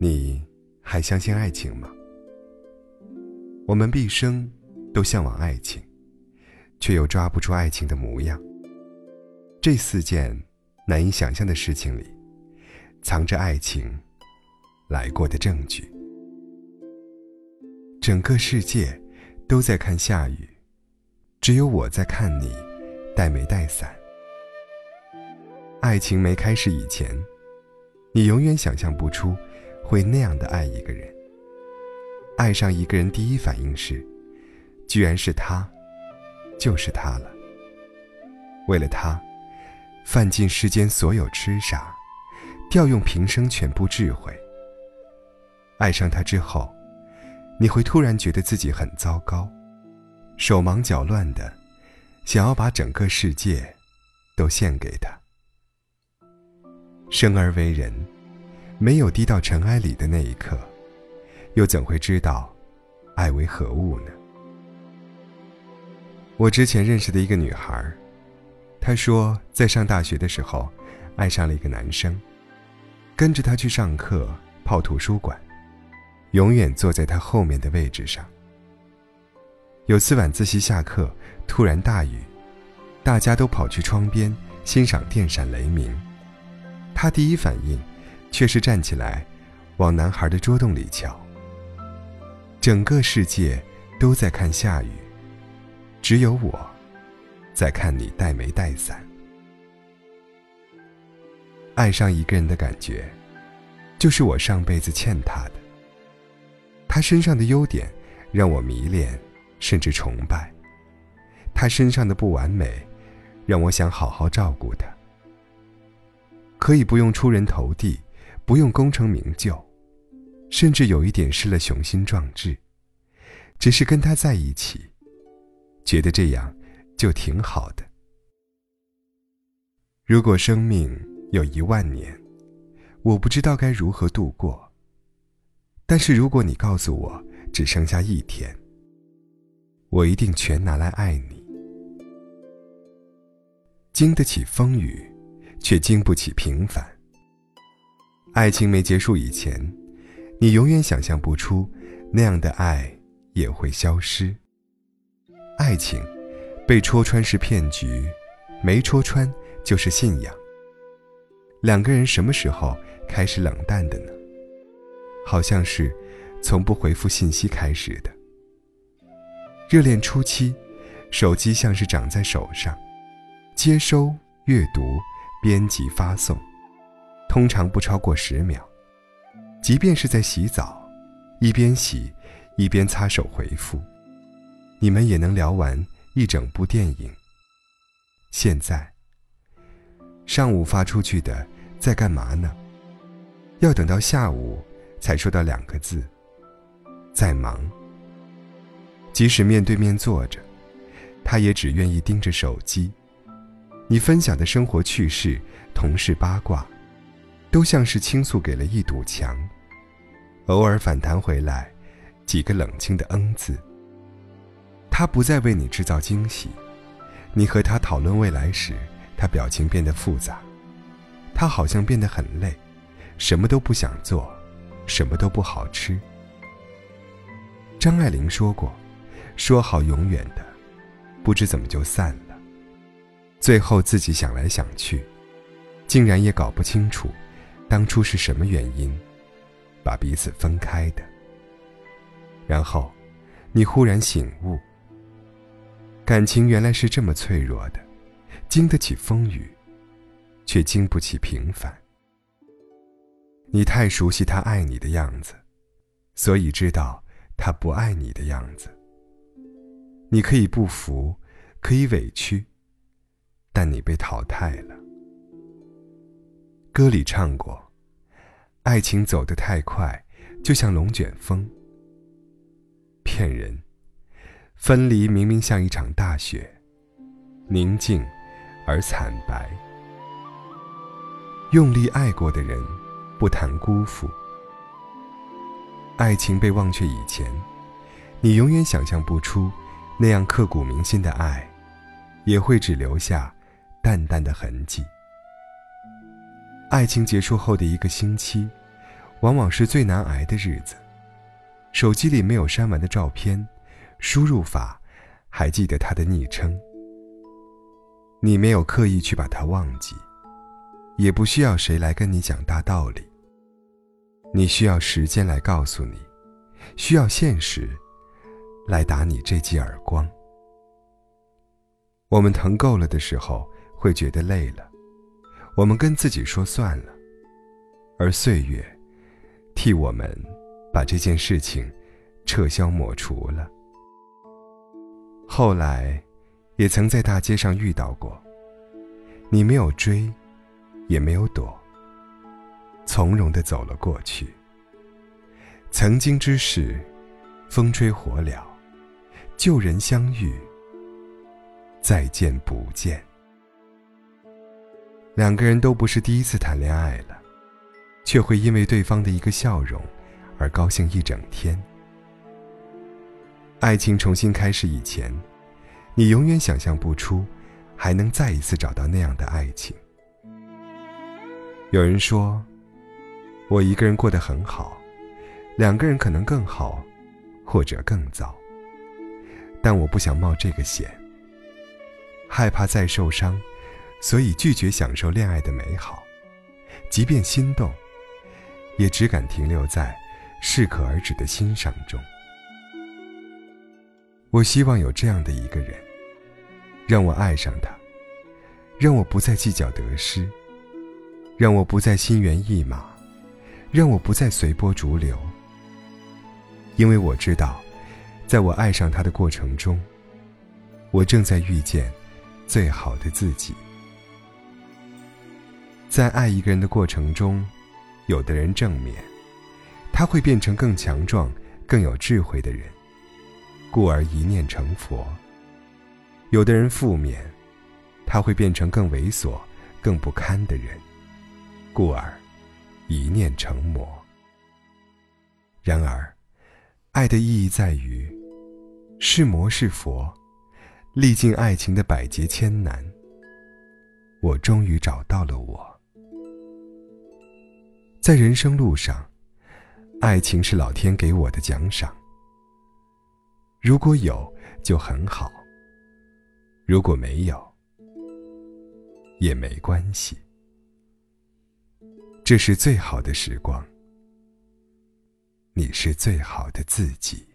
你还相信爱情吗？我们毕生都向往爱情，却又抓不出爱情的模样。这四件难以想象的事情里，藏着爱情来过的证据。整个世界都在看下雨，只有我在看你带没带伞。爱情没开始以前，你永远想象不出会那样的爱一个人。爱上一个人，第一反应是，居然是他，就是他了。为了他，犯尽世间所有痴傻，调用平生全部智慧。爱上他之后，你会突然觉得自己很糟糕，手忙脚乱的，想要把整个世界都献给他。生而为人，没有低到尘埃里的那一刻。又怎会知道，爱为何物呢？我之前认识的一个女孩，她说在上大学的时候，爱上了一个男生，跟着他去上课，泡图书馆，永远坐在他后面的位置上。有次晚自习下课，突然大雨，大家都跑去窗边欣赏电闪雷鸣，他第一反应却是站起来，往男孩的桌洞里瞧。整个世界都在看下雨，只有我在看你带没带伞。爱上一个人的感觉，就是我上辈子欠他的。他身上的优点让我迷恋，甚至崇拜；他身上的不完美，让我想好好照顾他。可以不用出人头地，不用功成名就。甚至有一点失了雄心壮志，只是跟他在一起，觉得这样就挺好的。如果生命有一万年，我不知道该如何度过。但是如果你告诉我只剩下一天，我一定全拿来爱你。经得起风雨，却经不起平凡。爱情没结束以前。你永远想象不出，那样的爱也会消失。爱情被戳穿是骗局，没戳穿就是信仰。两个人什么时候开始冷淡的呢？好像是从不回复信息开始的。热恋初期，手机像是长在手上，接收、阅读、编辑、发送，通常不超过十秒。即便是在洗澡，一边洗，一边擦手回复，你们也能聊完一整部电影。现在，上午发出去的在干嘛呢？要等到下午才收到两个字，在忙。即使面对面坐着，他也只愿意盯着手机。你分享的生活趣事、同事八卦。都像是倾诉给了一堵墙，偶尔反弹回来，几个冷清的“嗯”字。他不再为你制造惊喜，你和他讨论未来时，他表情变得复杂，他好像变得很累，什么都不想做，什么都不好吃。张爱玲说过：“说好永远的，不知怎么就散了。”最后自己想来想去，竟然也搞不清楚。当初是什么原因，把彼此分开的？然后，你忽然醒悟，感情原来是这么脆弱的，经得起风雨，却经不起平凡。你太熟悉他爱你的样子，所以知道他不爱你的样子。你可以不服，可以委屈，但你被淘汰了。歌里唱过：“爱情走得太快，就像龙卷风。”骗人，分离明明像一场大雪，宁静而惨白。用力爱过的人，不谈辜负。爱情被忘却以前，你永远想象不出，那样刻骨铭心的爱，也会只留下淡淡的痕迹。爱情结束后的一个星期，往往是最难挨的日子。手机里没有删完的照片，输入法还记得他的昵称。你没有刻意去把他忘记，也不需要谁来跟你讲大道理。你需要时间来告诉你，需要现实来打你这记耳光。我们疼够了的时候，会觉得累了，我们跟自己说算了，而岁月替我们把这件事情撤销抹除了。后来，也曾在大街上遇到过，你没有追，也没有躲，从容的走了过去。曾经之事，风吹火燎，旧人相遇。再见不见。两个人都不是第一次谈恋爱了，却会因为对方的一个笑容而高兴一整天。爱情重新开始以前，你永远想象不出还能再一次找到那样的爱情。有人说，我一个人过得很好，两个人可能更好，或者更糟。但我不想冒这个险。害怕再受伤，所以拒绝享受恋爱的美好。即便心动，也只敢停留在适可而止的欣赏中。我希望有这样的一个人，让我爱上他，让我不再计较得失，让我不再心猿意马，让我不再随波逐流。因为我知道，在我爱上他的过程中，我正在遇见。最好的自己，在爱一个人的过程中，有的人正面，他会变成更强壮、更有智慧的人，故而一念成佛；有的人负面，他会变成更猥琐、更不堪的人，故而一念成魔。然而，爱的意义在于，是魔是佛。历尽爱情的百劫千难，我终于找到了我。在人生路上，爱情是老天给我的奖赏。如果有，就很好；如果没有，也没关系。这是最好的时光，你是最好的自己。